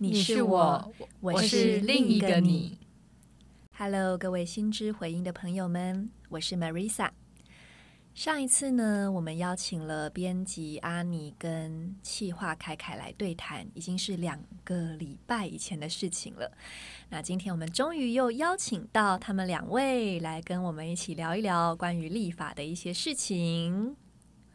你是我，我是另一个你。Hello，各位心之回音的朋友们，我是 Marisa。上一次呢，我们邀请了编辑阿尼跟企划凯凯来对谈，已经是两个礼拜以前的事情了。那今天我们终于又邀请到他们两位来跟我们一起聊一聊关于立法的一些事情。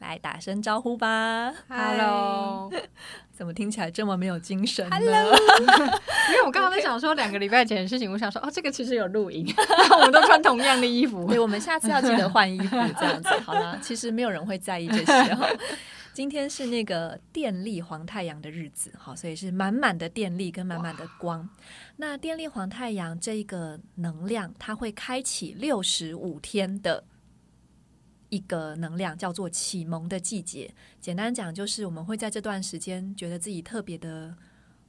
来打声招呼吧，Hello，怎么听起来这么没有精神呢？Hello，因为我刚刚在想说两个礼拜前的事情，我想说哦，这个其实有录音，我们都穿同样的衣服，对，我们下次要记得换衣服，这样子好了。其实没有人会在意这些哈。今天是那个电力黄太阳的日子，好，所以是满满的电力跟满满的光。那电力黄太阳这一个能量，它会开启六十五天的。一个能量叫做启蒙的季节，简单讲就是我们会在这段时间觉得自己特别的。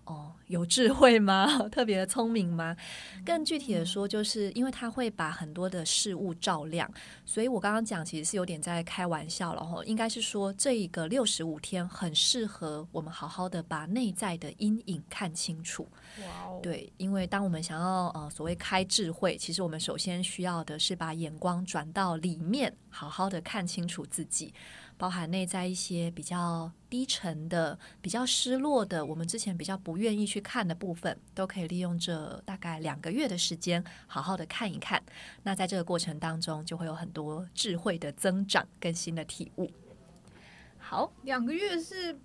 哦，有智慧吗？特别的聪明吗？更具体的说，就是因为他会把很多的事物照亮，所以我刚刚讲其实是有点在开玩笑了哈。应该是说这一个六十五天很适合我们好好的把内在的阴影看清楚。哇哦，对，因为当我们想要呃所谓开智慧，其实我们首先需要的是把眼光转到里面，好好的看清楚自己。包含内在一些比较低沉的、比较失落的，我们之前比较不愿意去看的部分，都可以利用这大概两个月的时间，好好的看一看。那在这个过程当中，就会有很多智慧的增长跟新的体悟。好，两个月是。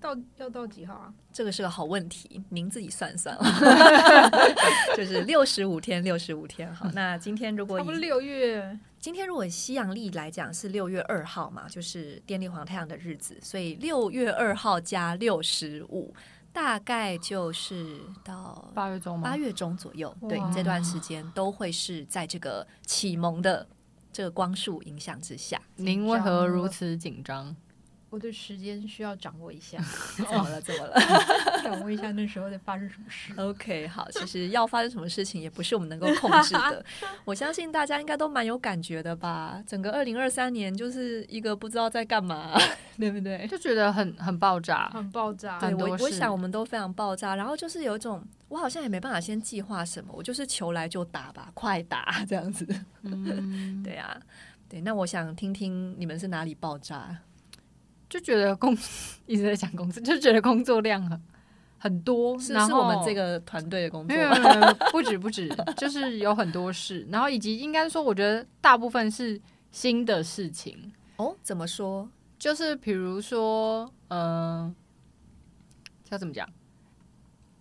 到要到几号啊？这个是个好问题，您自己算算。就是六十五天，六十五天。好，那今天如果六月，今天如果西洋历来讲是六月二号嘛，就是电力黄太阳的日子，所以六月二号加六十五，大概就是到八月中，八月中左右。对，这段时间都会是在这个启蒙的这个光束影响之下。您为何如此紧张？我对时间需要掌握一下，怎么了？怎么了？掌握一下那时候在发生什么事。OK，好，其实要发生什么事情也不是我们能够控制的。我相信大家应该都蛮有感觉的吧？整个二零二三年就是一个不知道在干嘛，对不对？就觉得很很爆炸，很爆炸。对，我我想我们都非常爆炸。然后就是有一种，我好像也没办法先计划什么，我就是求来就打吧，快打这样子。嗯，对啊，对。那我想听听你们是哪里爆炸？就觉得工 一直在讲工作，就觉得工作量很很多，是是我们这个团队的工作，不止不止，就是有很多事，然后以及应该说，我觉得大部分是新的事情哦。怎么说？就是比如说，嗯、呃，要怎么讲？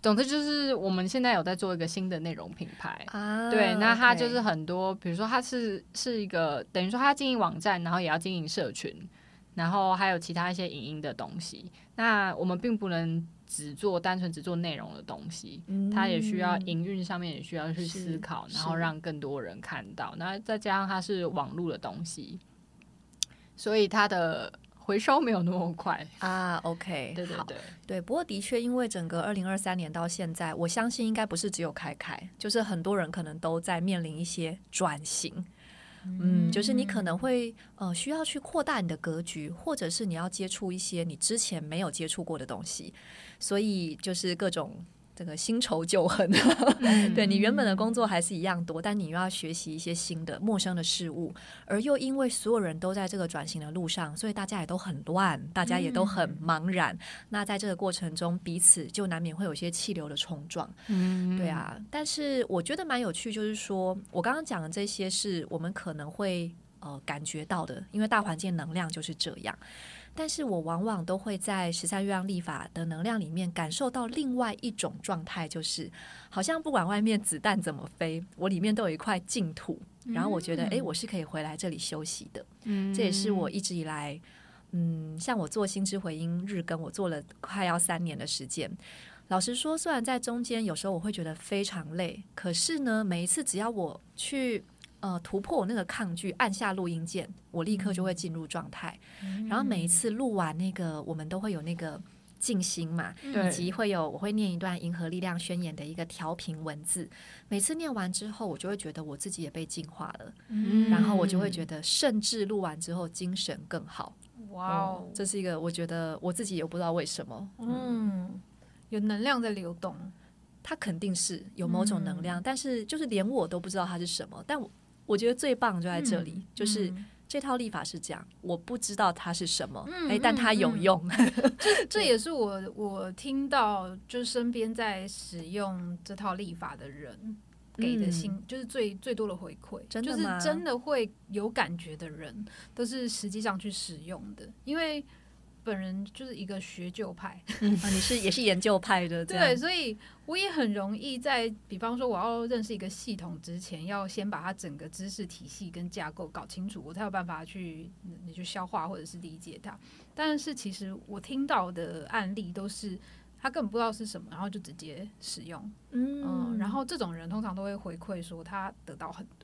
总之就是我们现在有在做一个新的内容品牌啊，对，那它就是很多，比如说它是是一个等于说它经营网站，然后也要经营社群。然后还有其他一些影音的东西，那我们并不能只做单纯只做内容的东西，嗯、它也需要营运上面也需要去思考，然后让更多人看到。那再加上它是网络的东西，所以它的回收没有那么快啊。OK，对对对对。不过的确，因为整个二零二三年到现在，我相信应该不是只有开开，就是很多人可能都在面临一些转型。嗯，就是你可能会呃需要去扩大你的格局，或者是你要接触一些你之前没有接触过的东西，所以就是各种。这个新仇旧恨，嗯、对你原本的工作还是一样多，但你又要学习一些新的、陌生的事物，而又因为所有人都在这个转型的路上，所以大家也都很乱，大家也都很茫然。嗯、那在这个过程中，彼此就难免会有些气流的冲撞。嗯，对啊。但是我觉得蛮有趣，就是说我刚刚讲的这些是我们可能会呃感觉到的，因为大环境能量就是这样。但是我往往都会在十三月亮历法的能量里面感受到另外一种状态，就是好像不管外面子弹怎么飞，我里面都有一块净土，然后我觉得，哎，我是可以回来这里休息的。嗯，这也是我一直以来，嗯，像我做心之回音日更，我做了快要三年的时间。老实说，虽然在中间有时候我会觉得非常累，可是呢，每一次只要我去呃突破我那个抗拒，按下录音键，我立刻就会进入状态。嗯、然后每一次录完那个，我们都会有那个静心嘛，以及会有我会念一段银河力量宣言的一个调频文字。每次念完之后，我就会觉得我自己也被净化了，嗯、然后我就会觉得，甚至录完之后精神更好。哇哦，这是一个我觉得我自己也不知道为什么，嗯。嗯有能量在流动，它肯定是有某种能量，嗯、但是就是连我都不知道它是什么。但我我觉得最棒就在这里，嗯、就是这套立法是这样，我不知道它是什么，哎、嗯，但它有用。这 这也是我我听到，就是身边在使用这套立法的人给的心，嗯、就是最最多的回馈，真的就是真的会有感觉的人，都是实际上去使用的，因为。本人就是一个学究派，嗯啊、你是也是研究派的，对，所以我也很容易在，比方说我要认识一个系统之前，要先把它整个知识体系跟架构搞清楚，我才有办法去你去消化或者是理解它。但是其实我听到的案例都是他根本不知道是什么，然后就直接使用，嗯，嗯，然后这种人通常都会回馈说他得到很多。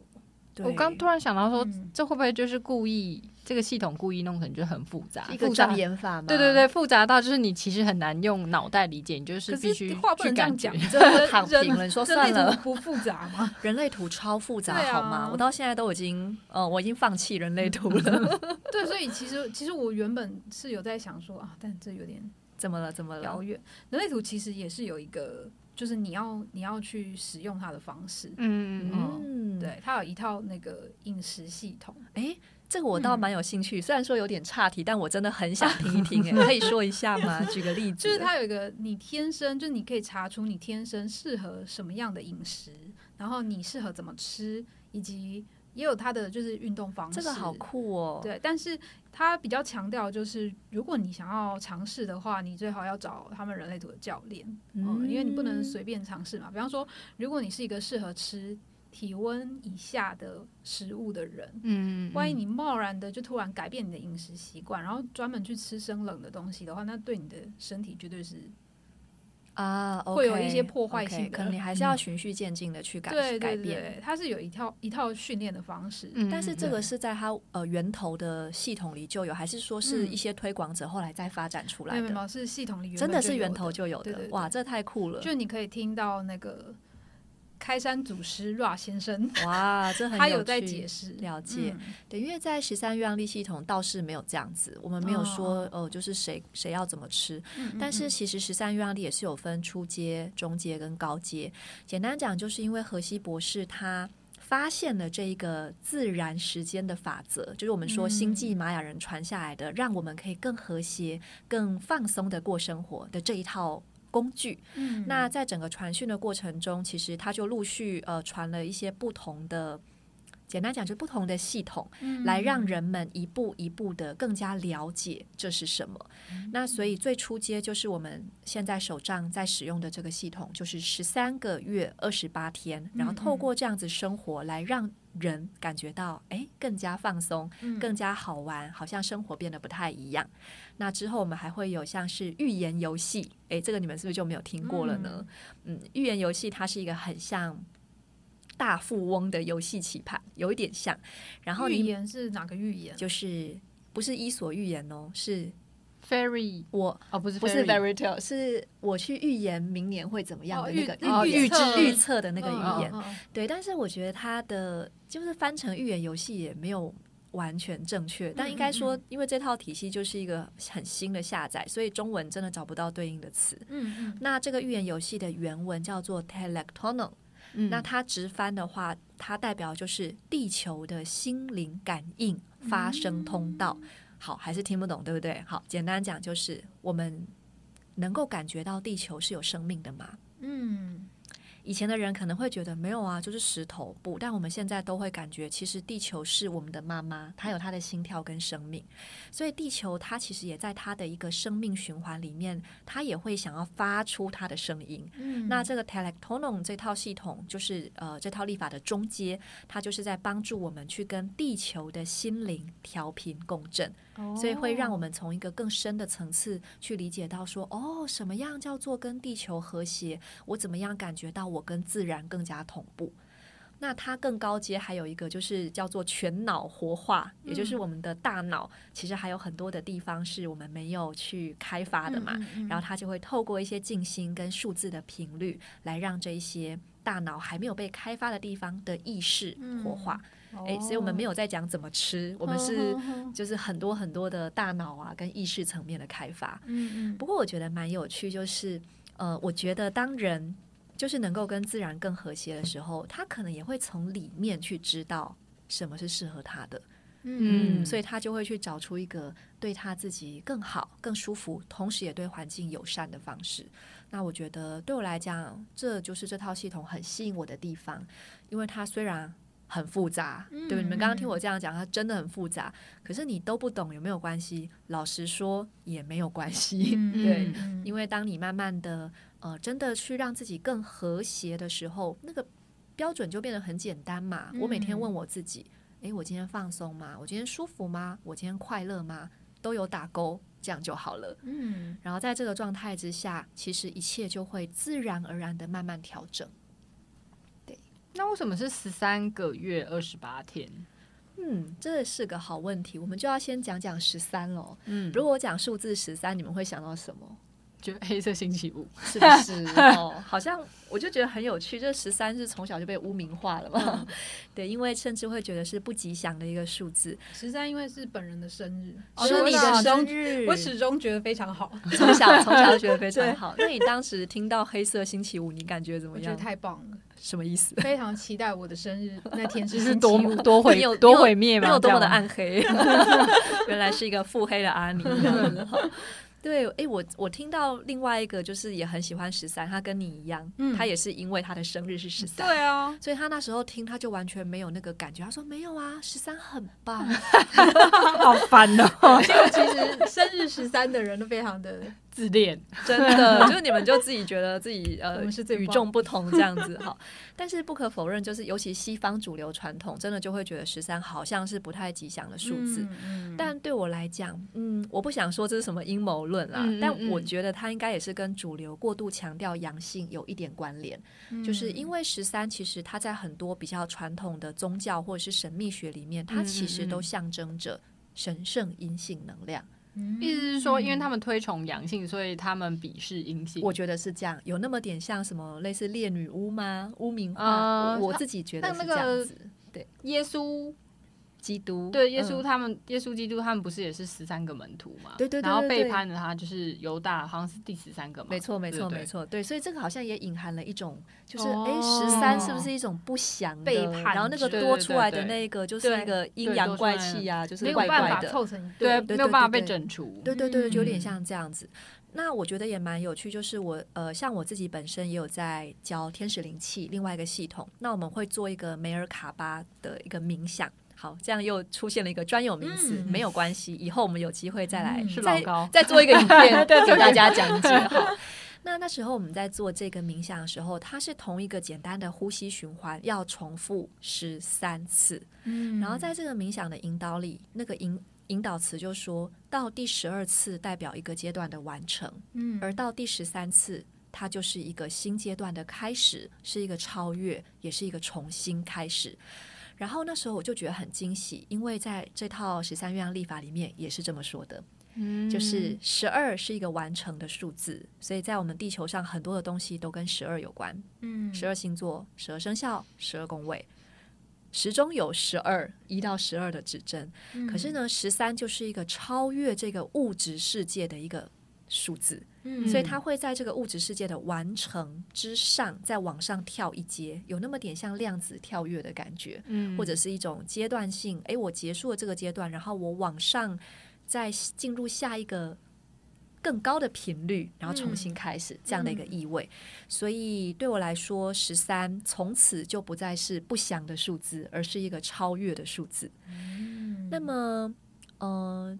我刚突然想到说，这会不会就是故意这个系统故意弄成就很复杂，一个障眼法吗？对对对，复杂到就是你其实很难用脑袋理解，你就是必须话不能这样讲，你真的躺平了。你说算了，不复杂吗？人类图超复杂好吗？我到现在都已经，呃，我已经放弃人类图了。对，所以其实其实我原本是有在想说啊，但这有点怎么了？怎么了？遥远。人类图其实也是有一个。就是你要你要去使用它的方式，嗯嗯，对，它有一套那个饮食系统，哎，这个我倒蛮有兴趣，嗯、虽然说有点岔题，但我真的很想听一听，哎，可以说一下吗？举个例子，就是它有一个你天生，就是你可以查出你天生适合什么样的饮食，然后你适合怎么吃，以及也有它的就是运动方式，这个好酷哦，对，但是。他比较强调，就是如果你想要尝试的话，你最好要找他们人类图的教练，嗯，因为你不能随便尝试嘛。比方说，如果你是一个适合吃体温以下的食物的人，嗯，万一你贸然的就突然改变你的饮食习惯，然后专门去吃生冷的东西的话，那对你的身体绝对是。啊，okay, 会有一些破坏性的，可能你还是要循序渐进的去改、嗯、改变。它是有一套一套训练的方式，嗯、但是这个是在它呃源头的系统里就有，还是说是一些推广者后来再发展出来的？没有、嗯，是系统里真的是源头就有的。对对对，哇，这太酷了！就你可以听到那个。开山祖师 Ra 先生，哇，这很有趣，他有在解释了解。嗯、对，因为在十三月亮历系统倒是没有这样子，我们没有说哦、呃，就是谁谁要怎么吃。嗯嗯嗯，但是其实十三月亮历也是有分初阶、中阶跟高阶。简单讲，就是因为荷西博士他发现了这一个自然时间的法则，就是我们说星际玛雅人传下来的，嗯、让我们可以更和谐、更放松的过生活的这一套。工具，嗯，那在整个传讯的过程中，其实他就陆续呃传了一些不同的，简单讲就是不同的系统，嗯，来让人们一步一步的更加了解这是什么。嗯，那所以最初阶就是我们现在手上在使用的这个系统，就是十三个月二十八天，然后透过这样子生活来让。人感觉到哎，更加放松，更加好玩，好像生活变得不太一样。那之后我们还会有像是预言游戏，哎，这个你们是不是就没有听过了呢？嗯，预言游戏它是一个很像大富翁的游戏棋盘，有一点像。然后预言是哪个预言？就是不是伊索寓言哦，是。Fairy，我哦不是不是 fairy tale，是我去预言明年会怎么样的那个预预知预测的那个预言。对，但是我觉得它的就是翻成预言游戏也没有完全正确，但应该说，因为这套体系就是一个很新的下载，所以中文真的找不到对应的词。嗯嗯。那这个预言游戏的原文叫做那它直翻的话，它代表就是地球的心灵感应发生通道。好，还是听不懂，对不对？好，简单讲就是，我们能够感觉到地球是有生命的吗？嗯。以前的人可能会觉得没有啊，就是石头不，但我们现在都会感觉，其实地球是我们的妈妈，它有它的心跳跟生命，所以地球它其实也在它的一个生命循环里面，它也会想要发出它的声音。嗯，那这个 Telectonon 这套系统就是呃这套立法的中阶，它就是在帮助我们去跟地球的心灵调频共振。哦，所以会让我们从一个更深的层次去理解到说，哦，什么样叫做跟地球和谐？我怎么样感觉到我跟自然更加同步？那它更高阶还有一个就是叫做全脑活化，也就是我们的大脑其实还有很多的地方是我们没有去开发的嘛。然后它就会透过一些静心跟数字的频率，来让这一些大脑还没有被开发的地方的意识活化。诶，所以我们没有在讲怎么吃，我们是就是很多很多的大脑啊跟意识层面的开发嗯。不过我觉得蛮有趣，就是呃，我觉得当人。就是能够跟自然更和谐的时候，他可能也会从里面去知道什么是适合他的，嗯，所以他就会去找出一个对他自己更好、更舒服，同时也对环境友善的方式。那我觉得对我来讲，这就是这套系统很吸引我的地方，因为它虽然很复杂，对，你们刚刚听我这样讲，它真的很复杂，可是你都不懂有没有关系？老实说也没有关系，对，因为当你慢慢的。呃，真的去让自己更和谐的时候，那个标准就变得很简单嘛。我每天问我自己，诶，我今天放松吗？我今天舒服吗？我今天快乐吗？都有打勾，这样就好了。嗯，然后在这个状态之下，其实一切就会自然而然的慢慢调整。对，那为什么是十三个月二十八天？嗯，这是个好问题。我们就要先讲讲十三喽。嗯，如果我讲数字十三，你们会想到什么？就 黑色星期五是不是？哦，好像我就觉得很有趣。这十三是从小就被污名化了嘛？对，因为甚至会觉得是不吉祥的一个数字。十三因为是本人的生日，是你的生日，我始终觉得非常好。从小从小就觉得非常好。那你当时听到黑色星期五，你感觉怎么样？我觉得太棒了。什么意思？非常期待我的生日那天是 多多毁多毁灭吗？没有多么的暗黑，原来是一个腹黑的阿尼。对，哎，我我听到另外一个就是也很喜欢十三，他跟你一样，嗯，他也是因为他的生日是十三，对啊，所以他那时候听他就完全没有那个感觉，他说没有啊，十三很棒，好烦哦。因为其实生日十三的人都非常的自恋，真的，就是你们就自己觉得自己呃是与众不同这样子哈。但是不可否认，就是尤其西方主流传统，真的就会觉得十三好像是不太吉祥的数字。嗯，但对我来讲，嗯，我不想说这是什么阴谋。论啦，但我觉得它应该也是跟主流过度强调阳性有一点关联，嗯、就是因为十三其实它在很多比较传统的宗教或者是神秘学里面，它其实都象征着神圣阴性能量。嗯、意思是说，因为他们推崇阳性，所以他们鄙视阴性。我觉得是这样，有那么点像什么类似烈女巫吗？污名化？呃、我自己觉得是这样子。对，耶稣。基督对耶稣他们，嗯、耶稣基督他们不是也是十三个门徒嘛？对对对，对，然后背叛了他就是犹大，好像是第十三个嘛。没错没错没错，对，所以这个好像也隐含了一种，就是哎，十三是不是一种不祥背叛？然后那个多出来的那个就是一个阴阳怪气啊，就是怪怪的，凑成一对，没有办法被整除。对对对，有点像这样子。嗯、那我觉得也蛮有趣，就是我呃，像我自己本身也有在教天使灵气另外一个系统，那我们会做一个梅尔卡巴的一个冥想。好，这样又出现了一个专有名词，嗯、没有关系，以后我们有机会再来，是再再做一个影片，给大家讲解。好，那那时候我们在做这个冥想的时候，它是同一个简单的呼吸循环，要重复十三次。嗯，然后在这个冥想的引导里，那个引引导词就说到第十二次代表一个阶段的完成，嗯，而到第十三次，它就是一个新阶段的开始，是一个超越，也是一个重新开始。然后那时候我就觉得很惊喜，因为在这套十三月亮历法里面也是这么说的，嗯，就是十二是一个完成的数字，所以在我们地球上很多的东西都跟十二有关，嗯，十二星座、十二生肖、十二宫位，时钟有十二一到十二的指针，嗯，可是呢，十三就是一个超越这个物质世界的一个数字。嗯，所以它会在这个物质世界的完成之上，再往上跳一阶，有那么点像量子跳跃的感觉，嗯，或者是一种阶段性。诶，我结束了这个阶段，然后我往上再进入下一个更高的频率，然后重新开始这样的一个意味。所以对我来说，十三从此就不再是不祥的数字，而是一个超越的数字。嗯，那么，嗯、呃。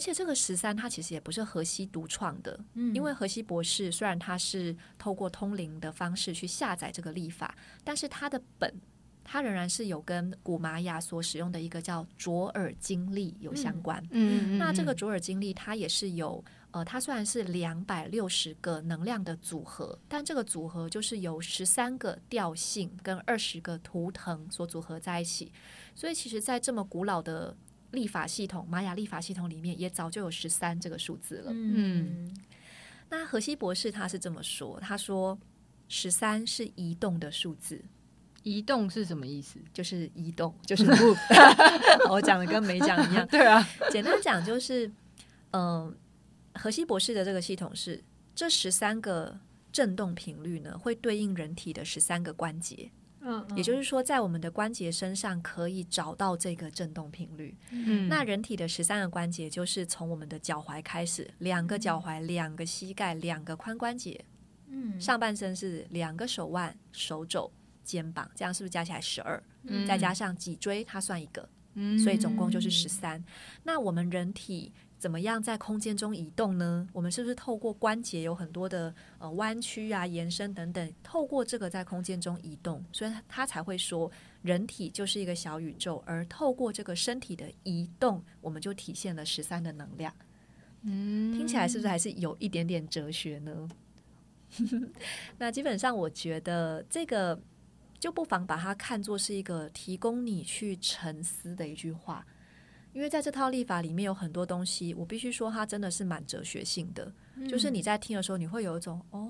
而且这个十三，它其实也不是荷西独创的，嗯，因为荷西博士虽然他是透过通灵的方式去下载这个历法，但是他的本它仍然是有跟古玛雅所使用的一个叫卓尔经历有相关。嗯，那这个卓尔经历它也是有，呃，它虽然是两百六十个能量的组合，但这个组合就是由十三个调性跟二十个图腾所组合在一起。所以，其实，在这么古老的历法系统——玛雅历法系统里面，也早就有十三这个数字了。嗯，那荷西博士他是这么说：“他说，十三是移动的数字。移动是什么意思？就是移动，就是 move。我讲的跟没讲一样。对啊，简单讲就是，嗯、呃。”荷西博士的这个系统是这十三个振动频率呢，会对应人体的十三个关节。嗯，嗯，也就是说，在我们的关节身上可以找到这个振动频率。嗯，那人体的十三个关节就是从我们的脚踝开始，两个脚踝、两个膝盖、两个髋关节。嗯，上半身是两个手腕、手肘、肩膀，这样是不是加起来十二？嗯，再加上脊椎，它算一个。嗯，所以总共就是十三。那我们人体。怎么样在空间中移动呢？我们是不是透过关节有很多的呃弯曲啊、延伸等等，透过这个在空间中移动，所以他才会说人体就是一个小宇宙，而透过这个身体的移动，我们就体现了十三的能量。嗯，听起来是不是还是有一点点哲学呢？那基本上我觉得这个就不妨把它看作是一个提供你去沉思的一句话。因为在这套立法里面有很多东西，我必须说它真的是蛮哲学性的。嗯、就是你在听的时候，你会有一种哦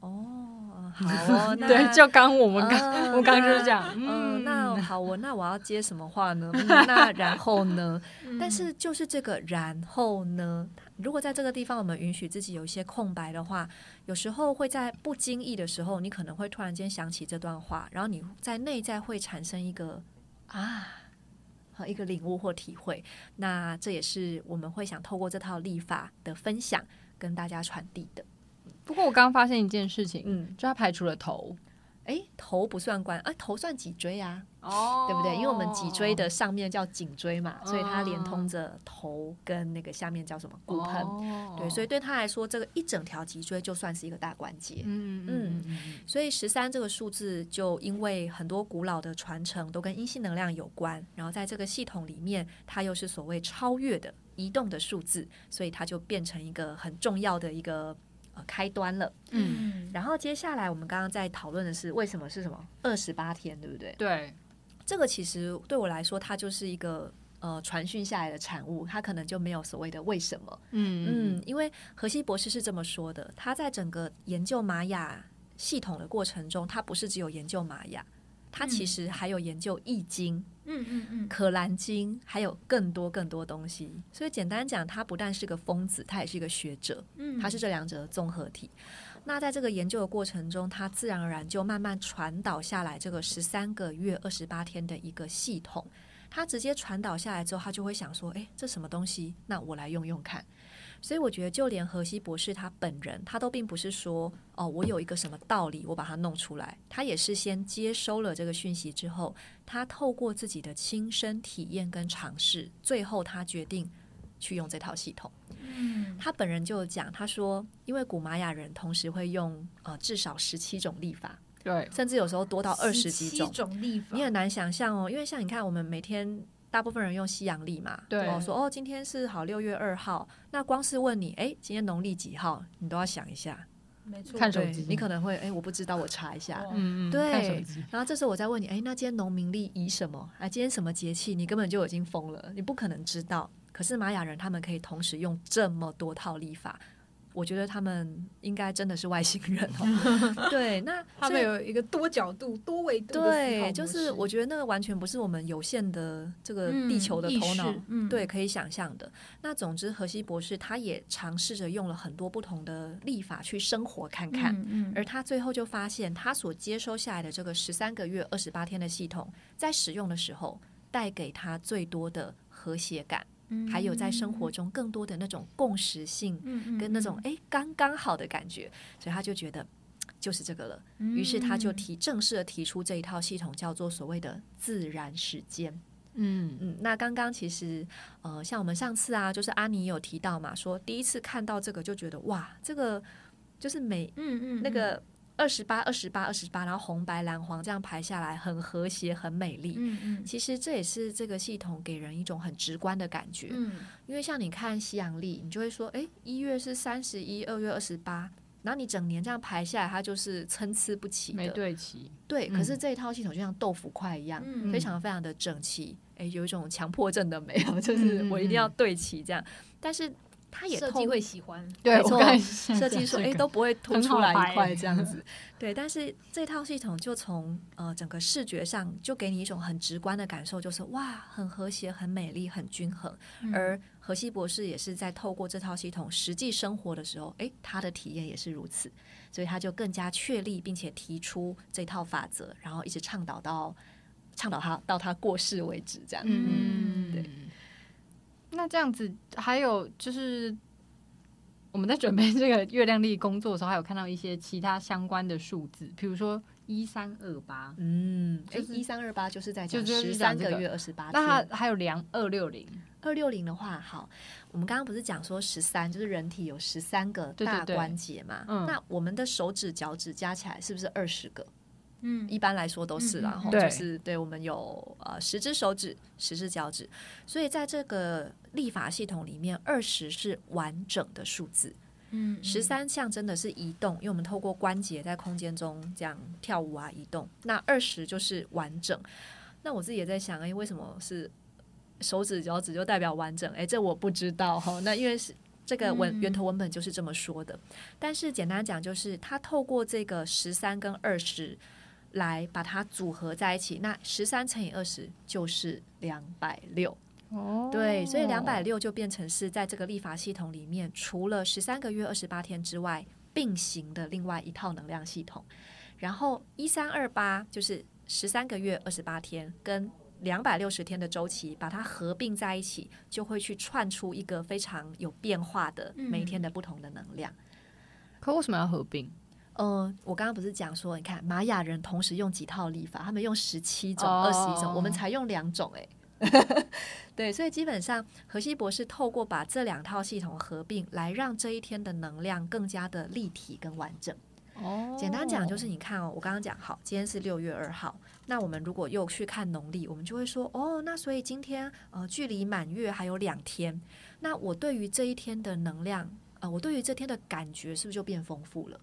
哦，好哦，对，就刚我们刚、呃、我刚就是讲，嗯、呃，那好，我那我要接什么话呢？嗯、那然后呢？嗯、但是就是这个然后呢，如果在这个地方我们允许自己有一些空白的话，有时候会在不经意的时候，你可能会突然间想起这段话，然后你在内在会产生一个啊。和一个领悟或体会，那这也是我们会想透过这套立法的分享跟大家传递的。不过我刚刚发现一件事情，嗯，就他排除了头，诶，头不算关，啊，头算脊椎啊。哦，对不对？因为我们脊椎的上面叫颈椎嘛，哦、所以它连通着头跟那个下面叫什么骨盆。哦、对，所以对他来说，这个一整条脊椎就算是一个大关节。嗯嗯，嗯，所以十三这个数字，就因为很多古老的传承都跟阴性能量有关，然后在这个系统里面，它又是所谓超越的移动的数字，所以它就变成一个很重要的一个呃开端了。嗯，然后接下来我们刚刚在讨论的是为什么是什么二十八天，对不对？对。这个其实对我来说，它就是一个呃传讯下来的产物，它可能就没有所谓的为什么。嗯嗯，因为荷西博士是这么说的，他在整个研究玛雅系统的过程中，他不是只有研究玛雅，他其实还有研究易经，嗯嗯嗯，可兰经，还有更多更多东西。所以简单讲，他不但是个疯子，他也是一个学者，嗯，他是这两者的综合体。那在这个研究的过程中，他自然而然就慢慢传导下来这个十三个月二十八天的一个系统。他直接传导下来之后，他就会想说：“诶，这什么东西？那我来用用看。”所以我觉得，就连荷西博士他本人，他都并不是说：“哦，我有一个什么道理，我把它弄出来。”他也是先接收了这个讯息之后，他透过自己的亲身体验跟尝试，最后他决定去用这套系统。嗯，他本人就讲，他说，因为古玛雅人同时会用呃至少十七种历法，对，甚至有时候多到二十几种种历法，你很难想象哦。因为像你看，我们每天大部分人用西洋历嘛，对，哦，说哦今天是好六月二号，那光是问你，哎，今天农历几号，你都要想一下，没错，看手机，你可能会，哎，我不知道，我查一下，嗯嗯，对，看手机，然后这时候我再问你，哎，那今天农民历以什么？啊，今天什么节气？你根本就已经疯了，你不可能知道。可是玛雅人他们可以同时用这么多套历法，我觉得他们应该真的是外星人哦。对，那他们有一个多角度、多维度。对，就是我觉得那个完全不是我们有限的这个地球的头脑，嗯、对，可以想象的。那总之，荷西博士他也尝试着用了很多不同的立法去生活看看，嗯嗯、而他最后就发现，他所接收下来的这个十三个月二十八天的系统，在使用的时候带给他最多的和谐感。还有在生活中更多的那种共识性，跟那种哎刚刚好的感觉，所以他就觉得就是这个了。于是他就提正式的提出这一套系统，叫做所谓的自然时间。嗯嗯，那刚刚其实呃，像我们上次啊，就是阿尼有提到嘛，说第一次看到这个就觉得哇，这个就是每嗯嗯那个。二十八、二十八、二十八，然后红白蓝黄这样排下来，很和谐，很美丽。嗯嗯，其实这也是这个系统给人一种很直观的感觉。嗯，因为像你看西洋历，你就会说，哎，一月是三十一，二月二十八，然后你整年这样排下来，它就是参差不齐的，没对齐。对，可是这一套系统就像豆腐块一样，嗯、非常非常的整齐。哎，有一种强迫症的美，就是我一定要对齐这样，但是。他也设计会喜欢，对，没错，设计说，哎、这个，都不会凸出来一块这样子，对。但是这套系统就从呃整个视觉上就给你一种很直观的感受，就是哇，很和谐、很美丽、很均衡。嗯、而荷西博士也是在透过这套系统实际生活的时候，哎，他的体验也是如此，所以他就更加确立并且提出这套法则，然后一直倡导到倡导他到他过世为止，这样。嗯，对。那这样子，还有就是我们在准备这个月亮历工作的时候，还有看到一些其他相关的数字，比如说一三二八，嗯，哎，一三二八就是在讲十三个月二十八天。那还有两二六零，二六零的话，好，我们刚刚不是讲说十三，就是人体有十三个大关节嘛？对对对，嗯，那我们的手指、脚趾加起来是不是二十个？嗯，一般来说都是，然后就是对我们有呃十只手指、十只脚趾，所以在这个立法系统里面，二十是完整的数字，嗯，十三象征的是移动，因为我们透过关节在空间中这样跳舞啊移动，那二十就是完整。那我自己也在想，哎，为什么是手指、脚趾就代表完整？哎，这我不知道哈。那因为是这个文源头文本就是这么说的，但是简单讲就是，它透过这个十三跟二十。来把它组合在一起，那十三乘以二十就是两百六。哦，对，所以两百六就变成是在这个立法系统里面，除了十三个月二十八天之外并行的另外一套能量系统。然后一三二八就是十三个月二十八天跟两百六十天的周期，把它合并在一起，就会去串出一个非常有变化的每一天的不同的能量。嗯，可为什么要合并？嗯，我刚刚不是讲说，你看玛雅人同时用几套历法，他们用十七种、二十一种，我们才用两种，哎，对，所以基本上荷西博士透过把这两套系统合并，来让这一天的能量更加的立体跟完整。哦，简单讲就是，你看哦，我刚刚讲好，今天是六月二号，那我们如果又去看农历，我们就会说，哦，那所以今天呃，距离满月还有两天，那我对于这一天的能量，呃，我对于这天的感觉是不是就变丰富了？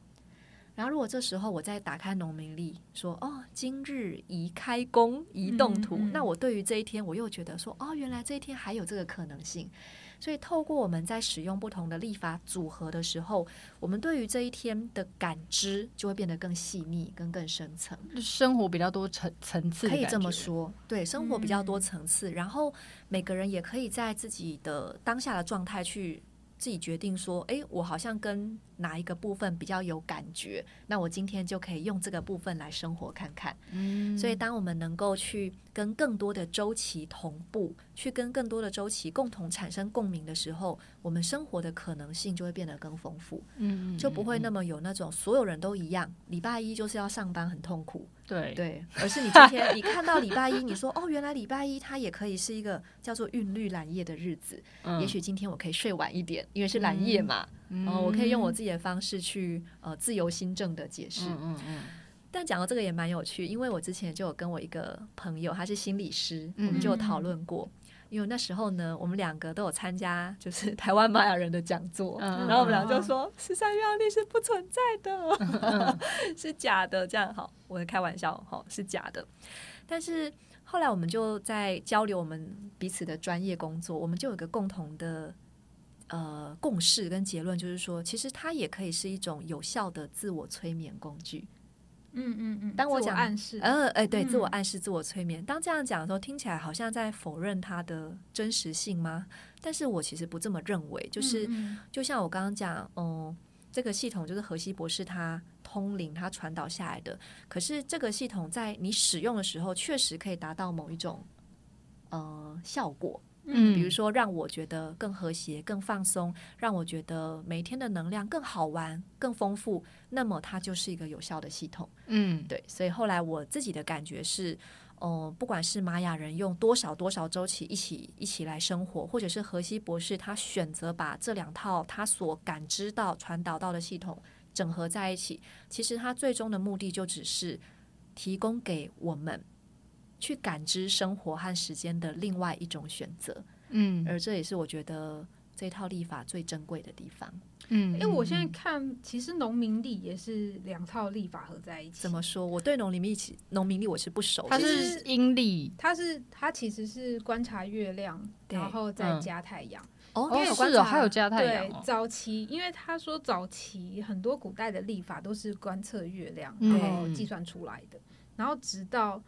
然后，如果这时候我再打开农民历，说哦，今日宜开工，宜动土，嗯嗯，那我对于这一天，我又觉得说哦，原来这一天还有这个可能性。所以，透过我们在使用不同的历法组合的时候，我们对于这一天的感知就会变得更细腻，跟更深层，生活比较多层层次，可以这么说。对，生活比较多层次，嗯，然后每个人也可以在自己的当下的状态去自己决定说，哎，我好像跟。哪一个部分比较有感觉？那我今天就可以用这个部分来生活看看。嗯，所以当我们能够去跟更多的周期同步，去跟更多的周期共同产生共鸣的时候，我们生活的可能性就会变得更丰富。嗯，就不会那么有那种所有人都一样，礼拜一就是要上班很痛苦。对对，而是你今天你看到礼拜一，你说哦，原来礼拜一它也可以是一个叫做韵律蓝夜的日子。嗯，也许今天我可以睡晚一点，因为是蓝夜嘛。嗯嗯、哦，我可以用我自己的方式去呃自由心证的解释。嗯嗯，嗯。但讲到这个也蛮有趣，因为我之前就有跟我一个朋友，他是心理师，我们就有讨论过。嗯、因为那时候呢，我们两个都有参加就是 台湾玛雅人的讲座，嗯、然后我们俩就说十三月亮历是不存在的，嗯、是假的。这样好，我在开玩笑，好是假的。但是后来我们就在交流我们彼此的专业工作，我们就有一个共同的。呃，共识跟结论就是说，其实它也可以是一种有效的自我催眠工具。嗯嗯嗯。当我讲我暗示，呃，哎，对，自我暗示、自我催眠。当这样讲的时候，听起来好像在否认它的真实性吗？但是我其实不这么认为。就是，就像我刚刚讲，嗯，这个系统就是荷西博士他通灵他传导下来的。可是这个系统在你使用的时候，确实可以达到某一种呃效果。嗯，比如说让我觉得更和谐、更放松，让我觉得每天的能量更好玩、更丰富，那么它就是一个有效的系统。嗯，对。所以后来我自己的感觉是，哦、呃，不管是玛雅人用多少多少周期一起一起来生活，或者是荷西博士他选择把这两套他所感知到、传导到的系统整合在一起，其实他最终的目的就只是提供给我们去感知生活和时间的另外一种选择。嗯，而这也是我觉得这套历法最珍贵的地方。嗯，因为我现在看，其实农民历也是两套历法合在一起。怎么说？我对农民历，农民历我是不熟的。它是阴历，它是它其实是观察月亮，然后再加太阳。哦，是哦，还有加太阳。对，早期因为他说早期很多古代的历法都是观测月亮，然后计算出来的，然后直到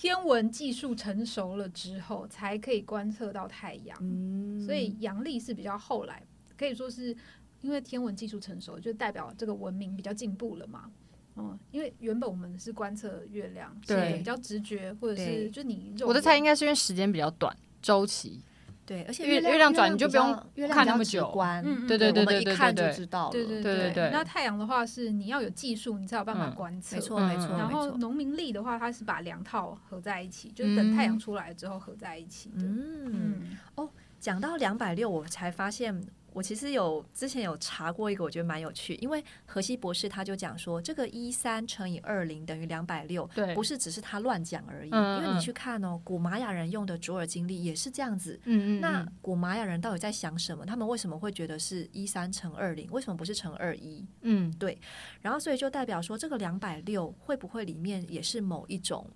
天文技术成熟了之后，才可以观测到太阳。嗯，所以阳历是比较后来，可以说是。因为天文技术成熟，就代表这个文明比较进步了嘛。嗯，因为原本我们是观测月亮，对，比较直觉，或者是就你我的猜应该是因为时间比较短，周期。对，而且月月亮转你就不用看那么久，嗯，对对对对对，一看就知道对对对对。那太阳的话是你要有技术，你才有办法观测，没错没错。然后农民历的话，它是把两套合在一起，就是等太阳出来之后合在一起的。嗯，哦，讲到两百六，我才发现。我其实有之前有查过一个，我觉得蛮有趣，因为荷西博士他就讲说，这个一三乘以二零等于两百六，对，不是只是他乱讲而已。嗯嗯，因为你去看哦，古玛雅人用的卓尔经历也是这样子。嗯嗯，那古玛雅人到底在想什么？他们为什么会觉得是一三乘二零？为什么不是乘二一？嗯，对。然后所以就代表说，这个两百六会不会里面也是某一种？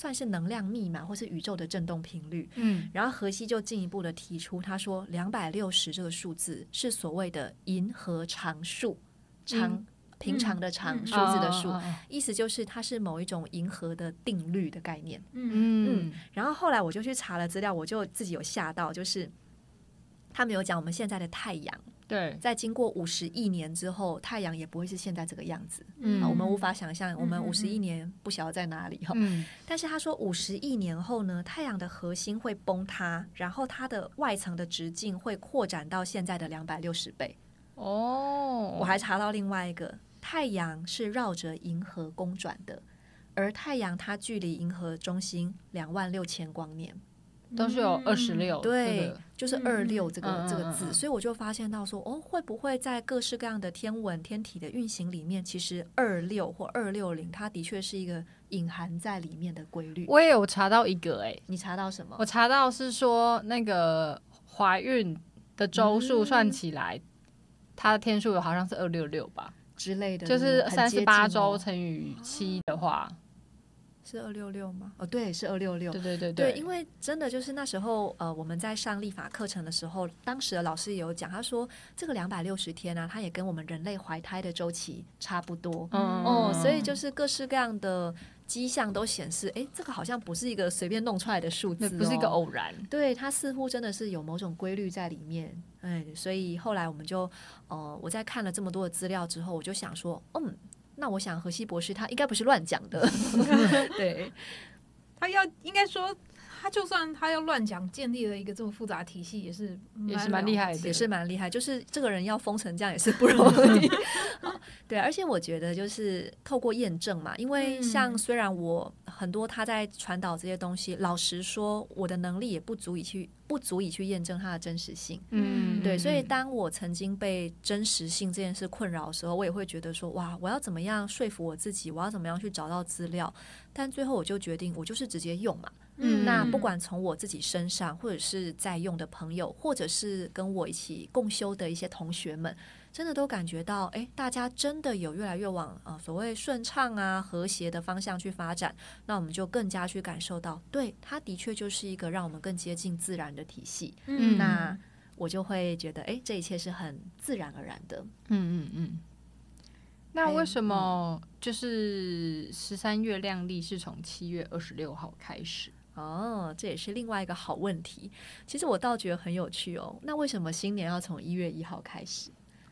算是能量密码，或是宇宙的振动频率。嗯，然后荷西就进一步的提出，他说两百六十这个数字是所谓的银河常数，常、嗯、平常的常数、嗯、字的数，嗯、意思就是它是某一种银河的定律的概念。嗯嗯，然后后来我就去查了资料，我就自己有吓到，就是他们有讲我们现在的太阳。对，在经过五十亿年之后，太阳也不会是现在这个样子。嗯，我们无法想象，我们五十亿年不晓得在哪里哈。嗯，但是他说五十亿年后呢，太阳的核心会崩塌，然后它的外层的直径会扩展到现在的两百六十倍。哦，我还查到另外一个，太阳是绕着银河公转的，而太阳它距离银河中心两万六千光年。都是有二十六，对，就是二六这个、嗯、这个字，所以我就发现到说，哦，会不会在各式各样的天文天体的运行里面，其实二六或二六零，它的确是一个隐含在里面的规律。我也有查到一个、欸，哎，你查到什么？我查到是说，那个怀孕的周数算起来，嗯、它的天数好像是二六六吧之类的，就是三十八周乘以七的话。是二六六吗？哦，对，是二六六。对对对对，对，因为真的就是那时候，呃，我们在上立法课程的时候，当时的老师也有讲，他说这个两百六十天啊，它也跟我们人类怀胎的周期差不多。嗯哦，所以就是各式各样的迹象都显示，哎，这个好像不是一个随便弄出来的数字，哦，不是一个偶然。对，它似乎真的是有某种规律在里面。哎，所以后来我们就，呃，我在看了这么多的资料之后，我就想说，嗯。那我想，荷西博士他应该不是乱讲的，对，他要应该说，他就算他要乱讲，建立了一个这么复杂体系，也是也是蛮厉害的，也是蛮厉害。就是这个人要封成这样也是不 容易。对，而且我觉得就是透过验证嘛，因为像虽然我很多他在传导这些东西，老实说，我的能力也不足以去。不足以去验证它的真实性，嗯，对，所以当我曾经被真实性这件事困扰的时候，我也会觉得说，哇，我要怎么样说服我自己？我要怎么样去找到资料？但最后我就决定，我就是直接用嘛。嗯，那不管从我自己身上，或者是在用的朋友，或者是跟我一起共修的一些同学们。真的都感觉到，哎，大家真的有越来越往啊、呃、所谓顺畅啊和谐的方向去发展，那我们就更加去感受到，对，它的确就是一个让我们更接近自然的体系。嗯，那我就会觉得，哎，这一切是很自然而然的。嗯嗯嗯。那为什么就是十三月亮历是从七月二十六号开始？哦，这也是另外一个好问题。其实我倒觉得很有趣哦。那为什么新年要从一月一号开始？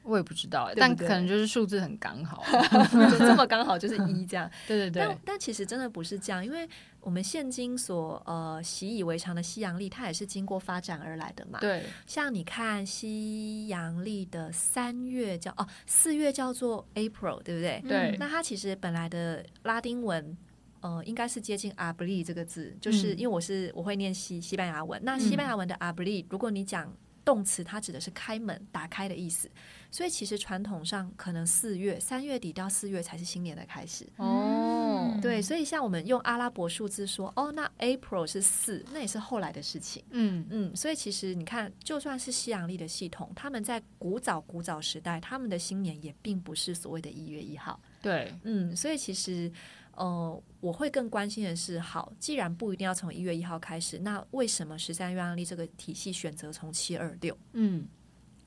我也不知道，但可能就是数字很刚好 就这么刚好就是一这样。对对对，但但其实真的不是这样，因为我们现今所呃习以为常的西洋历，它也是经过发展而来的嘛。对，像你看西洋历的三月叫哦，四月叫做 April，对不对？对。那它其实本来的拉丁文呃应该是接近 Abril 这个字，就是因为我是我会念西西班牙文，那西班牙文的 Abril，如果你讲。动词它指的是开门、打开的意思。所以其实传统上可能四月三月底到四月才是新年的开始哦。对，所以像我们用阿拉伯数字说哦，那 April 是四，那也是后来的事情。嗯嗯，所以其实你看，就算是西洋历的系统，他们在古早古早时代，他们的新年也并不是所谓的一月一号。对，嗯，所以其实呃，我会更关心的是，好，既然不一定要从一月一号开始，那为什么十三月案例这个体系选择从七二六？嗯。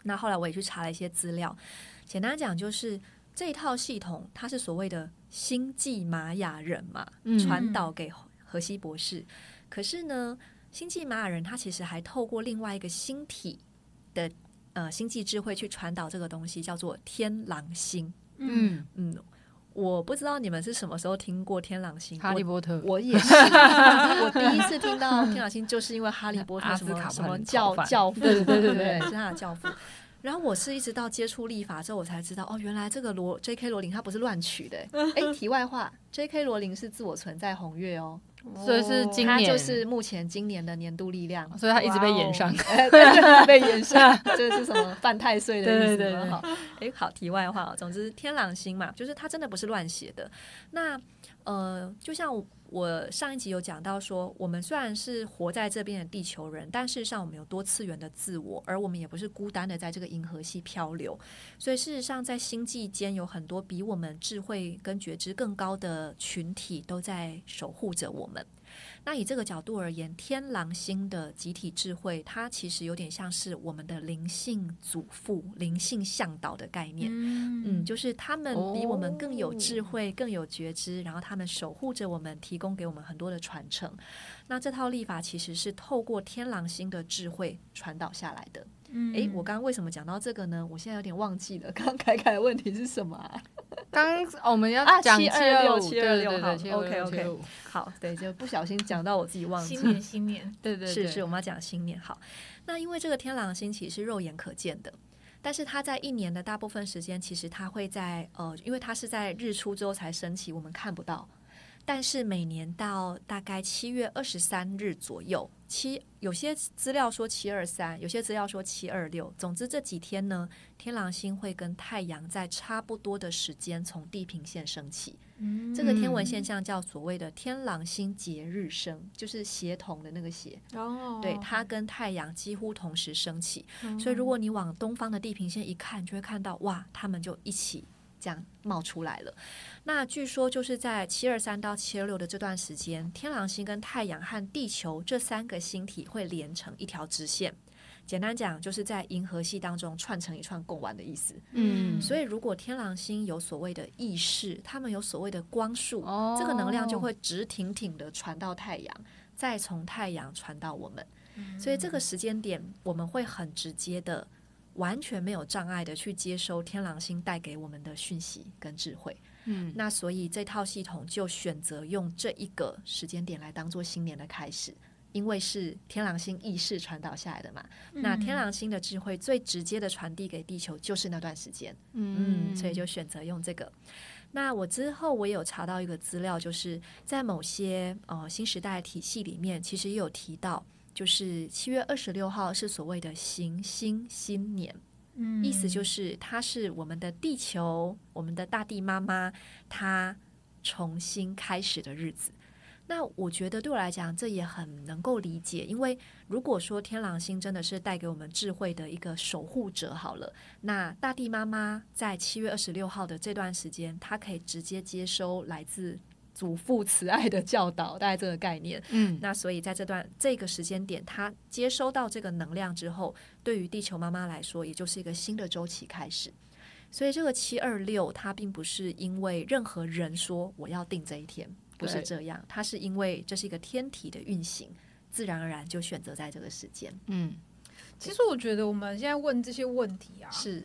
那后来我也去查了一些资料，简单讲就是这一套系统，它是所谓的星际玛雅人嘛，传导给荷西博士。可是呢，星际玛雅人他其实还透过另外一个星体的呃星际智慧去传导这个东西，叫做天狼星。嗯嗯，我不知道你们是什么时候听过天狼星？哈利波特，我，我也是，我第一次听到天狼星，就是因为哈利波特什么什么教教父，对对对是他的教父。然后我是一直到接触立法之后，我才知道哦，原来这个罗 J.K. 罗琳他不是乱取的。哎，题外话，J.K. 罗琳是自我存在红月哦，所以是今年，他就是目前今年的年度力量，所以他一直被延上，对，被延上，这是什么犯太岁的意思吗？对对对。好，哎，好，题外话，总之天狼星嘛，就是他真的不是乱写的。那呃，就像我。上一集有讲到说，我们虽然是活在这边的地球人，但事实上我们有多次元的自我，而我们也不是孤单的在这个银河系漂流。所以事实上，在星际间有很多比我们智慧跟觉知更高的群体都在守护着我们。那以这个角度而言，天狼星的集体智慧，它其实有点像是我们的灵性祖父、灵性向导的概念。嗯，嗯，就是他们比我们更有智慧、更有觉知，然后他们守护着我们，提供给我们很多的传承。那这套历法其实是透过天狼星的智慧传导下来的。嗯，诶，我刚刚为什么讲到这个呢？我现在有点忘记了。刚刚凯凯的问题是什么啊？刚我们要讲七二六七二六号，OK OK，好，对，就不小心讲到我自己忘记。新年新年，对对是是，我们要讲新年。好，那因为这个天狼星其实是肉眼可见的，但是它在一年的大部分时间，其实它会在呃，因为它是在日出之后才升起，我们看不到。但是每年到大概七月二十三日左右，七有些资料说七二三，有些资料说七二六。总之这几天呢，天狼星会跟太阳在差不多的时间从地平线升起。嗯，这个天文现象叫所谓的天狼星节日升，就是协同的那个协。哦，对，它跟太阳几乎同时升起。嗯，所以如果你往东方的地平线一看，就会看到哇，他们就一起。这样冒出来了。那据说就是在七二三到七二六的这段时间，天狼星跟太阳和地球这三个星体会连成一条直线。简单讲，就是在银河系当中串成一串贡丸的意思。嗯，所以如果天狼星有所谓的意识，他们有所谓的光束，哦，这个能量就会直挺挺的传到太阳，再从太阳传到我们。所以这个时间点，我们会很直接的。完全没有障碍的去接收天狼星带给我们的讯息跟智慧，嗯，那所以这套系统就选择用这一个时间点来当做新年的开始，因为是天狼星意识传导下来的嘛，嗯，那天狼星的智慧最直接的传递给地球就是那段时间，嗯，嗯，所以就选择用这个。那我之后我也有查到一个资料，就是在某些呃新时代体系里面，其实也有提到。就是七月二十六号是所谓的行星新年，嗯，意思就是它是我们的地球，我们的大地妈妈，她重新开始的日子。那我觉得对我来讲，这也很能够理解，因为如果说天狼星真的是带给我们智慧的一个守护者，好了，那大地妈妈在七月二十六号的这段时间，她可以直接接收来自。祖父慈爱的教导，大概这个概念。嗯，那所以在这段这个时间点，他接收到这个能量之后，对于地球妈妈来说，也就是一个新的周期开始。所以这个七二六，它并不是因为任何人说我要定这一天，不是这样，它是因为这是一个天体的运行，自然而然就选择在这个时间。嗯，其实我觉得我们现在问这些问题啊，是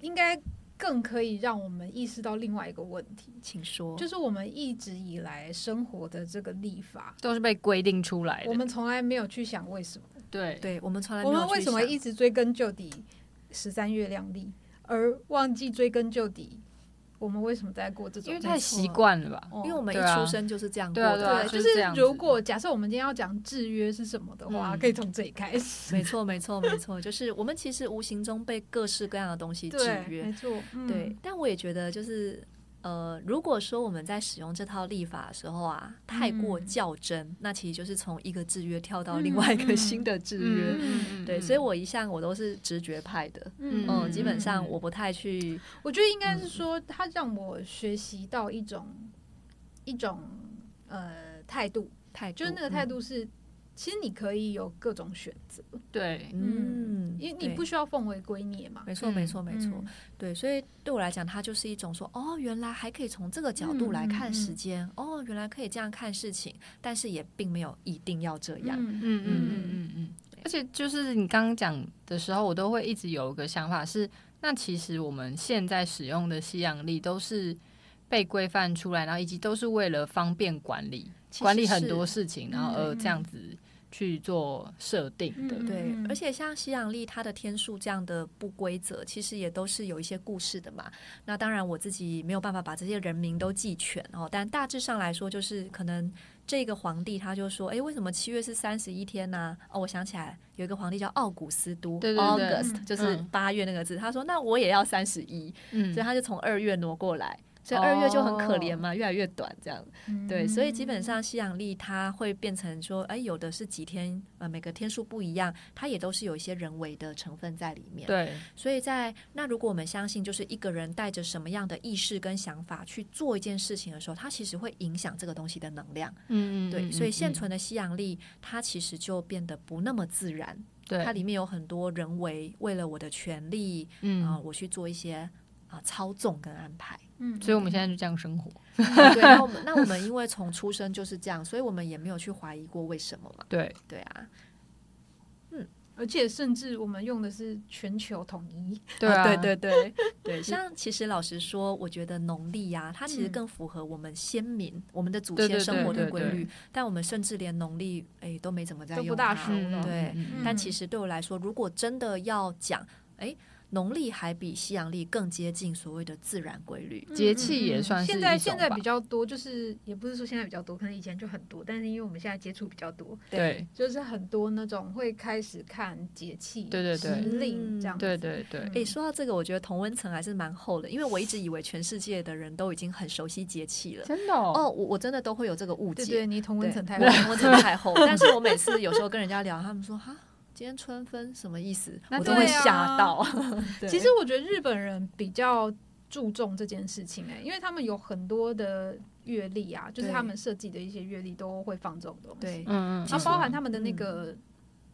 应该。更可以让我们意识到另外一个问题，请说，就是我们一直以来生活的这个立法都是被规定出来的，我们从来没有去想为什么。对，对，我们从来我们为什么一直追根究底十三月亮历，而忘记追根究底我们为什么在过这种？因为太习惯了吧？因为我们一出生就是这样过的。对，就是如果假设我们今天要讲制约是什么的话，可以从这里开始。没错，没错，没错，就是我们其实无形中被各式各样的东西制约。没错，对。但我也觉得就是。呃，如果说我们在使用这套立法的时候啊，太过较真，嗯、那其实就是从一个制约跳到另外一个新的制约。嗯、对，所以我一向我都是直觉派的，嗯，嗯，基本上我不太去。我觉得应该是说，他让我学习到一种、嗯、一种呃态度，态度就是那个态度是。嗯其实你可以有各种选择，对，嗯，因为你不需要奉为圭臬嘛，没错，没错，没错，对，所以对我来讲，它就是一种说，哦，原来还可以从这个角度来看时间，哦，原来可以这样看事情，但是也并没有一定要这样，嗯嗯嗯嗯嗯，而且就是你刚刚讲的时候，我都会一直有一个想法是，那其实我们现在使用的西洋历都是被规范出来，然后以及都是为了方便管理。管理很多事情，然后呃这样子去做设定的，对。而且像西洋历它的天数这样的不规则，其实也都是有一些故事的嘛。那当然我自己没有办法把这些人名都记全哦，但大致上来说，就是可能这个皇帝他就说，哎，为什么七月是三十一天呢？哦，我想起来有一个皇帝叫奥古斯都，August 就是八月那个字，他说那我也要三十一，所以他就从二月挪过来。所以二月就很可怜嘛，oh. 越来越短这样，嗯、对，所以基本上西洋历它会变成说，哎，有的是几天，呃，每个天数不一样，它也都是有一些人为的成分在里面。对，所以在那如果我们相信，就是一个人带着什么样的意识跟想法去做一件事情的时候，它其实会影响这个东西的能量。嗯嗯，对，所以现存的西洋历它其实就变得不那么自然。对，它里面有很多人为为了我的权利，嗯我去做一些啊、呃、操纵跟安排。嗯，所以我们现在就这样生活。嗯、对，那我们那我们因为从出生就是这样，所以我们也没有去怀疑过为什么嘛。对对啊，嗯，而且甚至我们用的是全球统一。对啊，对对对对。像其实老实说，我觉得农历呀，它其实更符合我们先民、嗯、我们的祖先生活的规律。但我们甚至连农历哎都没怎么在用它。对，嗯、但其实对我来说，如果真的要讲，哎。农历还比西洋历更接近所谓的自然规律，节气也算是。现在现在比较多，就是也不是说现在比较多，可能以前就很多，但是因为我们现在接触比较多，对，就是很多那种会开始看节气，对对对，时令这样，对对对。哎，说到这个，我觉得同温层还是蛮厚的，因为我一直以为全世界的人都已经很熟悉节气了，真的哦，我我真的都会有这个误解，对你同温层太厚，同温层太厚，但是我每次有时候跟人家聊，他们说哈。今天春分什么意思？我都会吓到。其实我觉得日本人比较注重这件事情哎、欸，因为他们有很多的阅历啊，就是他们设计的一些阅历都会放这种东西。对，嗯嗯，它包含他们的那个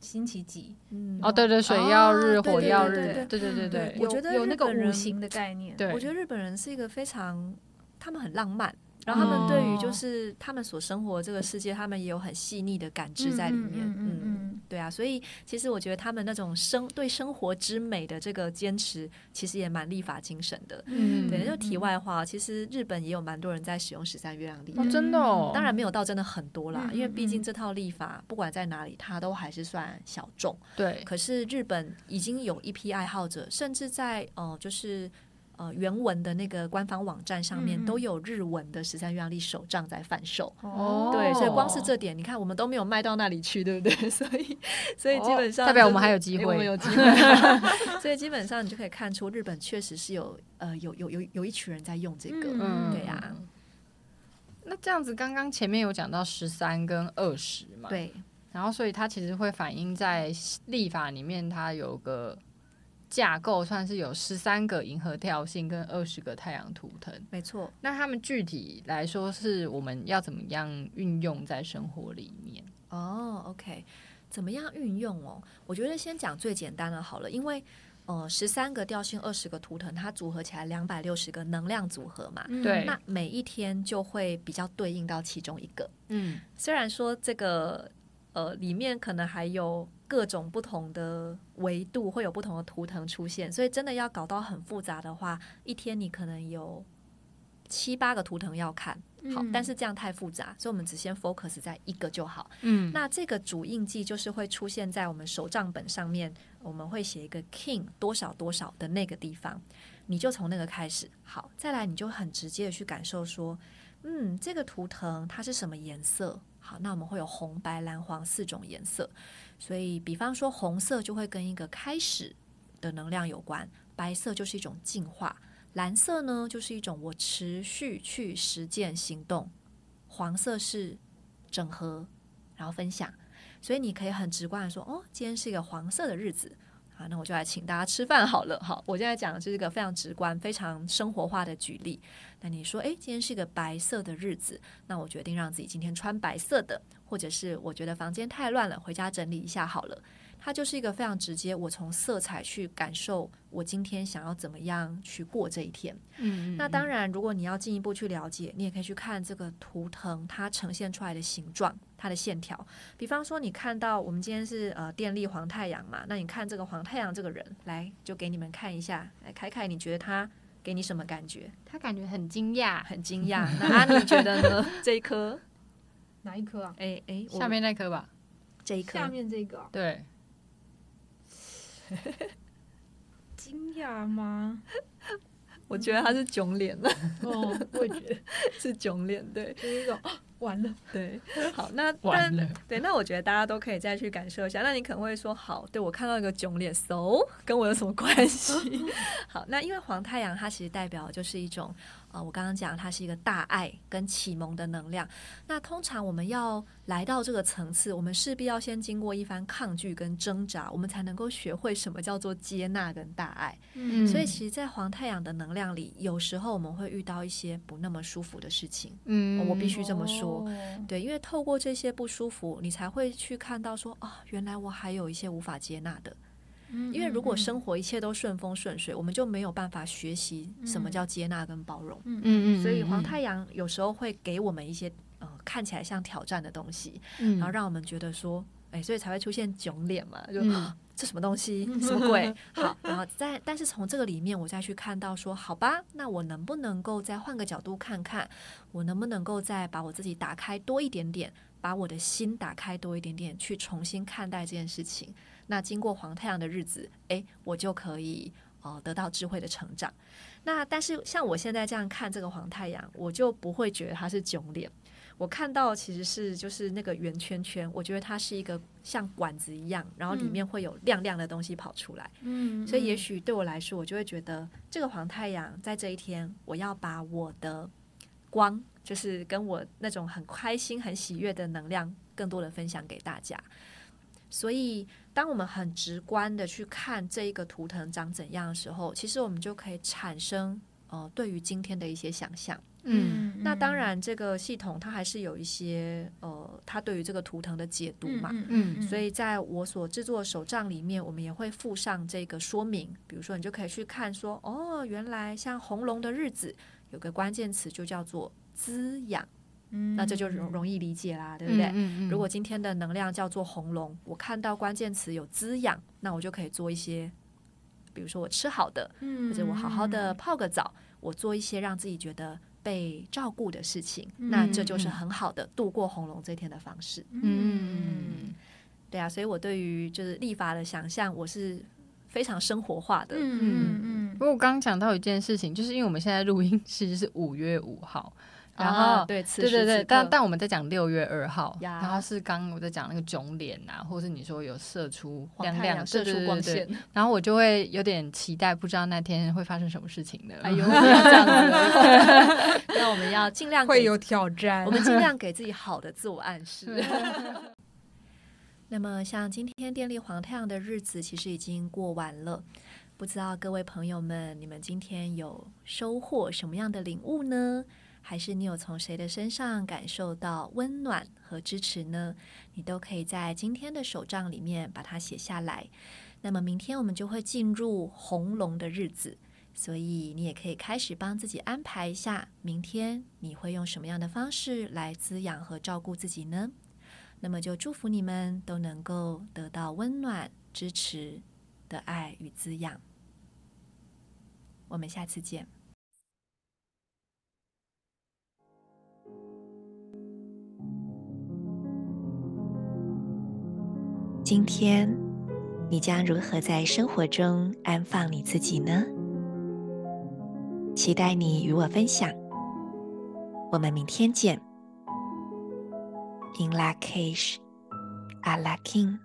星期几，嗯，哦，对对，水曜日、火曜日，对对对对，我觉得有那个五行的概念。对，我觉得日本人是一个非常，他们很浪漫。然后他们对于就是他们所生活的这个世界，他们也有很细腻的感知在里面。嗯，嗯，嗯，对啊，所以其实我觉得他们那种生对生活之美的这个坚持，其实也蛮立法精神的。嗯，对。就题外话，其实日本也有蛮多人在使用十三月亮历。哦，真的哦。当然没有到真的很多啦，因为毕竟这套历法不管在哪里，它都还是算小众。对。可是日本已经有一批爱好者，甚至在呃，就是。呃，原文的那个官方网站上面都有日文的十三月亮历手账在贩售。哦，对，所以光是这点，你看我们都没有卖到那里去，对不对？所以，所以基本上、就是、代表我们还有机会，欸、我们有机会。所以基本上你就可以看出，日本确实是有呃有有有有一群人在用这个。嗯，对呀、啊。那这样子，刚刚前面有讲到十三跟二十嘛？对。然后，所以它其实会反映在立法里面，它有个。架构算是有十三个银河调性跟二十个太阳图腾，没错。那他们具体来说是我们要怎么样运用在生活里面？哦，OK，怎么样运用哦？我觉得先讲最简单的好了，因为呃，十三个调性，二十个图腾，它组合起来两百六十个能量组合嘛。对。那每一天就会比较对应到其中一个。嗯。虽然说这个呃里面可能还有。各种不同的维度会有不同的图腾出现，所以真的要搞到很复杂的话，一天你可能有七八个图腾要看。好，嗯、但是这样太复杂，所以我们只先 focus 在一个就好。嗯，那这个主印记就是会出现在我们手账本上面，我们会写一个 king 多少多少的那个地方。你就从那个开始。好，再来你就很直接的去感受说，嗯，这个图腾它是什么颜色？好，那我们会有红、白、蓝、黄四种颜色。所以，比方说红色就会跟一个开始的能量有关，白色就是一种进化，蓝色呢就是一种我持续去实践行动，黄色是整合，然后分享。所以你可以很直观的说，哦，今天是一个黄色的日子。啊，那我就来请大家吃饭好了。好，我现在讲的是一个非常直观、非常生活化的举例。那你说，诶，今天是一个白色的日子，那我决定让自己今天穿白色的，或者是我觉得房间太乱了，回家整理一下好了。它就是一个非常直接，我从色彩去感受我今天想要怎么样去过这一天。嗯，嗯，嗯，那当然，如果你要进一步去了解，你也可以去看这个图腾它呈现出来的形状，它的线条。比方说，你看到我们今天是呃电力黄太阳嘛，那你看这个黄太阳这个人，来就给你们看一下，来凯凯，你觉得他给你什么感觉？他感觉很惊讶，很惊讶。那啊，你觉得呢？这一颗 哪一颗啊？哎哎，下面那颗吧，这一颗，下面这个，对。惊讶吗？我觉得他是囧脸了。哦，我也觉得 是囧脸，对，就是一种完了。对，好，那完了。对，那我觉得大家都可以再去感受一下。那你可能会说，好，对我看到一个囧脸，so 跟我有什么关系？好，那因为黄太阳它其实代表的就是一种。啊，我刚刚讲它是一个大爱跟启蒙的能量。那通常我们要来到这个层次，我们势必要先经过一番抗拒跟挣扎，我们才能够学会什么叫做接纳跟大爱。嗯，所以其实，在黄太阳的能量里，有时候我们会遇到一些不那么舒服的事情。嗯，我必须这么说。哦，对，因为透过这些不舒服，你才会去看到说，啊，原来我还有一些无法接纳的。因为如果生活一切都顺风顺水，我们就没有办法学习什么叫接纳跟包容。嗯嗯，所以黄太阳有时候会给我们一些呃看起来像挑战的东西，然后让我们觉得说，哎，所以才会出现囧脸嘛，就这什么东西，什么鬼？好，然后再但是从这个里面，我再去看到说，好吧，那我能不能够再换个角度看看，我能不能够再把我自己打开多一点点，把我的心打开多一点点，去重新看待这件事情。那经过黄太阳的日子，诶，我就可以呃得到智慧的成长。那但是像我现在这样看这个黄太阳，我就不会觉得它是囧脸。我看到其实是就是那个圆圈圈，我觉得它是一个像管子一样，然后里面会有亮亮的东西跑出来。嗯，所以也许对我来说，我就会觉得这个黄太阳在这一天，我要把我的光，就是跟我那种很开心、很喜悦的能量，更多的分享给大家。所以，当我们很直观的去看这一个图腾长怎样的时候，其实我们就可以产生呃对于今天的一些想象。嗯，那当然，这个系统它还是有一些呃，它对于这个图腾的解读嘛。嗯，嗯，嗯，所以在我所制作的手账里面，我们也会附上这个说明。比如说，你就可以去看说，哦，原来像红龙的日子，有个关键词就叫做滋养。那这就容容易理解啦，对不对？嗯嗯嗯、如果今天的能量叫做红龙，我看到关键词有滋养，那我就可以做一些，比如说我吃好的，或者我好好的泡个澡，我做一些让自己觉得被照顾的事情，那这就是很好的度过红龙这天的方式。嗯，嗯对啊，所以我对于就是立法的想象，我是非常生活化的。嗯嗯嗯。不过我刚刚讲到一件事情，就是因为我们现在录音其实是五月五号。然后，啊、对，对对对，但但我们在讲六月二号，然后是刚刚我在讲那个囧脸啊，或是你说有射出亮亮射出光线，然后我就会有点期待，不知道那天会发生什么事情的。哎呦，这样子，那我们要尽量会有挑战，我们尽量 给自己好的自我暗示。那么，像今天电力黄太阳的日子，其实已经过完了，不知道各位朋友们，你们今天有收获什么样的领悟呢？还是你有从谁的身上感受到温暖和支持呢？你都可以在今天的手账里面把它写下来。那么明天我们就会进入红龙的日子，所以你也可以开始帮自己安排一下，明天你会用什么样的方式来滋养和照顾自己呢？那么就祝福你们都能够得到温暖、支持的爱与滋养。我们下次见。今天，你将如何在生活中安放你自己呢？期待你与我分享。我们明天见。In La Cage, a la King.